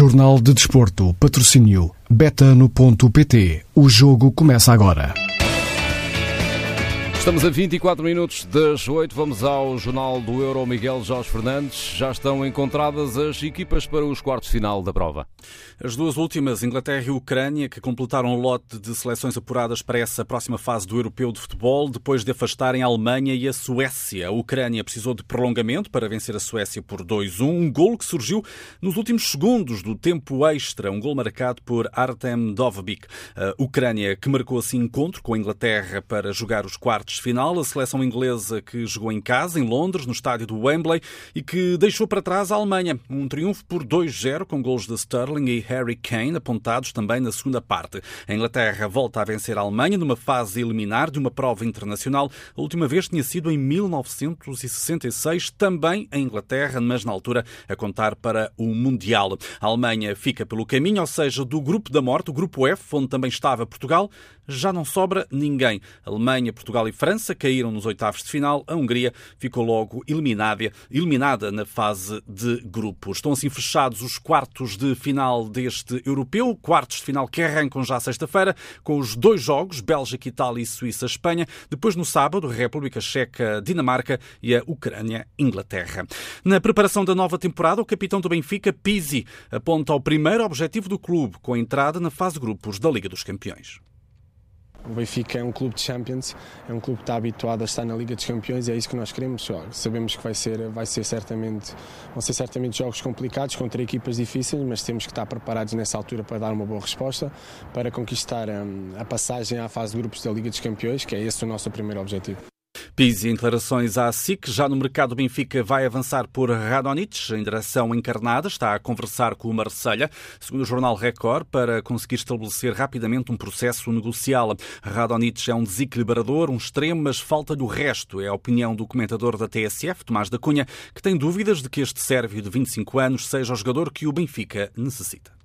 Jornal de Desporto, patrocínio betano.pt. O jogo começa agora. Estamos a 24 minutos das 8. Vamos ao Jornal do Euro Miguel Jorge Fernandes. Já estão encontradas as equipas para os quartos final da prova. As duas últimas, Inglaterra e Ucrânia, que completaram o lote de seleções apuradas para essa próxima fase do Europeu de Futebol, depois de afastarem a Alemanha e a Suécia. A Ucrânia precisou de prolongamento para vencer a Suécia por 2-1, um gol que surgiu nos últimos segundos do tempo extra, um gol marcado por Artem Dovbik. A Ucrânia que marcou assim encontro com a Inglaterra para jogar os quartos de final, a seleção inglesa que jogou em casa, em Londres, no estádio do Wembley, e que deixou para trás a Alemanha. Um triunfo por 2-0 com gols de Sterling e Harry Kane, apontados também na segunda parte. A Inglaterra volta a vencer a Alemanha numa fase eliminar de uma prova internacional. A última vez tinha sido em 1966, também em Inglaterra, mas na altura a contar para o Mundial. A Alemanha fica pelo caminho, ou seja, do grupo da morte, o grupo F, onde também estava Portugal, já não sobra ninguém. Alemanha, Portugal e França caíram nos oitavos de final. A Hungria ficou logo eliminada, eliminada na fase de grupos. Estão assim fechados os quartos de final deste europeu, quartos de final que arrancam já sexta-feira, com os dois jogos, Bélgica, Itália e Suíça, Espanha. Depois, no sábado, República Checa, Dinamarca e a Ucrânia, Inglaterra. Na preparação da nova temporada, o capitão do Benfica, Pizzi, aponta ao primeiro objetivo do clube, com a entrada na fase de grupos da Liga dos Campeões. O Benfica é um clube de Champions, é um clube que está habituado a estar na Liga dos Campeões e é isso que nós queremos. Sabemos que vai ser, vai ser certamente, vão ser certamente jogos complicados contra equipas difíceis, mas temos que estar preparados nessa altura para dar uma boa resposta, para conquistar a, hum, a passagem à fase de grupos da Liga dos Campeões, que é esse o nosso primeiro objetivo. Pizzi em declarações à SIC. Já no mercado, Benfica vai avançar por Radonich, em direção encarnada. Está a conversar com o Marselha, segundo o jornal Record, para conseguir estabelecer rapidamente um processo negocial. Radonich é um desequilibrador, um extremo, mas falta-lhe o resto. É a opinião do comentador da TSF, Tomás da Cunha, que tem dúvidas de que este sérvio de 25 anos seja o jogador que o Benfica necessita.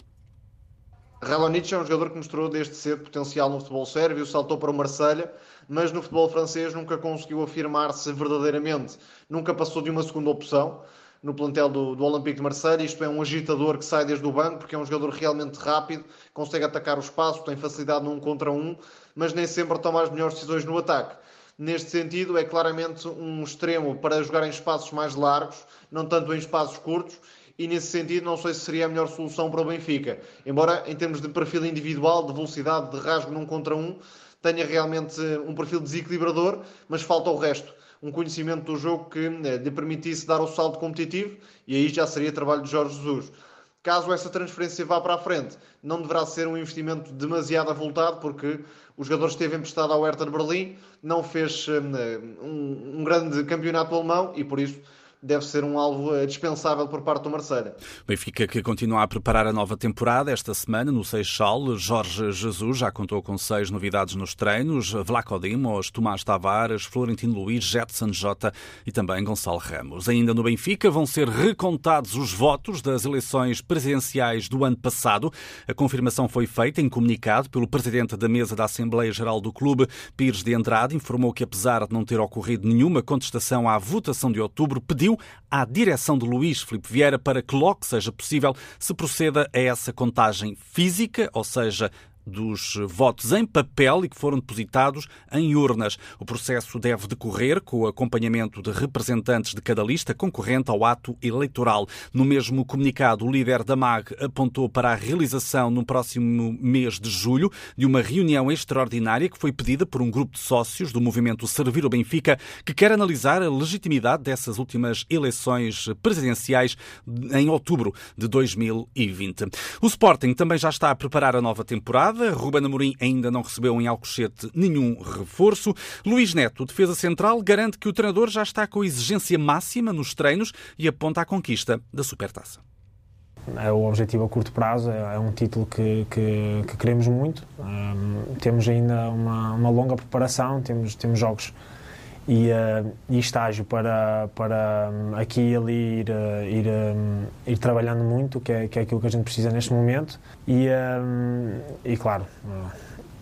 Radonich é um jogador que mostrou desde cedo potencial no futebol sérvio, saltou para o Marselha mas no futebol francês nunca conseguiu afirmar-se verdadeiramente, nunca passou de uma segunda opção no plantel do, do Olympique de Marseille. Isto é um agitador que sai desde o banco, porque é um jogador realmente rápido, consegue atacar o espaço, tem facilidade num contra um, mas nem sempre toma as melhores decisões no ataque. Neste sentido, é claramente um extremo para jogar em espaços mais largos, não tanto em espaços curtos, e nesse sentido não sei se seria a melhor solução para o Benfica. Embora em termos de perfil individual, de velocidade, de rasgo num contra um, tenha realmente um perfil desequilibrador, mas falta o resto. Um conhecimento do jogo que eh, lhe permitisse dar o salto competitivo e aí já seria trabalho de Jorge Jesus. Caso essa transferência vá para a frente, não deverá ser um investimento demasiado avultado, porque o jogador esteve emprestado ao Hertha de Berlim, não fez eh, um, um grande campeonato alemão e por isso deve ser um alvo eh, dispensável por parte do Marseille. Benfica que continua a preparar a nova temporada esta semana no Seixal. Jorge Jesus já contou com seis novidades nos treinos. Vlaco Dimos, Tomás Tavares, Florentino Luiz, Jetson Jota e também Gonçalo Ramos. Ainda no Benfica vão ser recontados os votos das eleições presidenciais do ano passado. A confirmação foi feita em comunicado pelo presidente da mesa da Assembleia Geral do clube, Pires de Andrade, informou que apesar de não ter ocorrido nenhuma contestação à votação de outubro, pediu à direção de Luís Filipe Vieira para que logo seja possível se proceda a essa contagem física, ou seja, dos votos em papel e que foram depositados em urnas. O processo deve decorrer com o acompanhamento de representantes de cada lista concorrente ao ato eleitoral. No mesmo comunicado, o líder da MAG apontou para a realização no próximo mês de julho de uma reunião extraordinária que foi pedida por um grupo de sócios do movimento Servir o Benfica, que quer analisar a legitimidade dessas últimas eleições presidenciais em outubro de 2020. O Sporting também já está a preparar a nova temporada temporada. Ruben Amorim ainda não recebeu em Alcochete nenhum reforço. Luís Neto, defesa central, garante que o treinador já está com exigência máxima nos treinos e aponta à conquista da Supertaça. É o objetivo a curto prazo, é, é um título que, que, que queremos muito. Um, temos ainda uma, uma, longa preparação, temos, temos jogos e, uh, e estágio para, para um, aqui e ali ir, uh, ir, um, ir trabalhando muito, que é, que é aquilo que a gente precisa neste momento. E, um, e claro,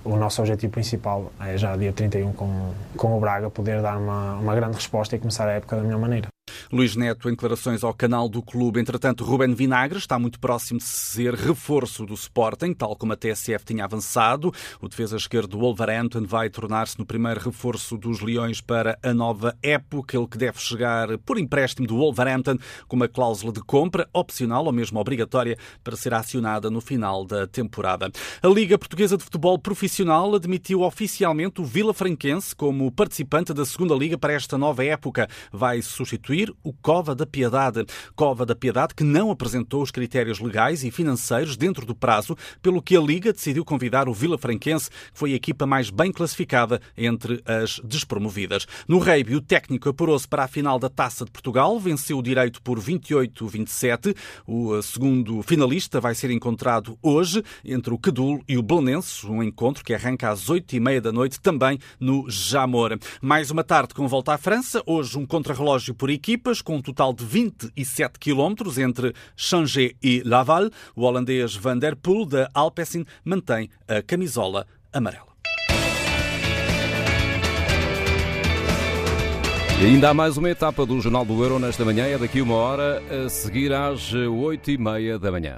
o nosso objetivo principal é já dia 31 com, com o Braga poder dar uma, uma grande resposta e começar a época da melhor maneira. Luís Neto, em declarações ao canal do clube. Entretanto, Ruben Vinagre está muito próximo de ser reforço do Sporting, tal como a TSF tinha avançado. O defesa esquerdo do Wolverhampton vai tornar-se no primeiro reforço dos Leões para a nova época. Ele que deve chegar por empréstimo do Wolverhampton com uma cláusula de compra opcional ou mesmo obrigatória para ser acionada no final da temporada. A Liga Portuguesa de Futebol Profissional admitiu oficialmente o Vila Franquense como participante da segunda Liga para esta nova época. Vai substituir o Cova da Piedade. Cova da Piedade que não apresentou os critérios legais e financeiros dentro do prazo, pelo que a Liga decidiu convidar o Vila Franquense, que foi a equipa mais bem classificada entre as despromovidas. No Reibe, o técnico apurou-se para a final da Taça de Portugal, venceu o direito por 28-27. O segundo finalista vai ser encontrado hoje entre o Quedul e o Belenenses, um encontro que arranca às 8h30 da noite, também no Jamor. Mais uma tarde com volta à França, hoje um contrarrelógio por equipas, com um total de 27 quilómetros entre Changé e Laval. O holandês Van der Poel da Alpecin mantém a camisola amarela. E ainda há mais uma etapa do Jornal do Euro nesta manhã, é daqui uma hora, a seguir às 8 e meia da manhã.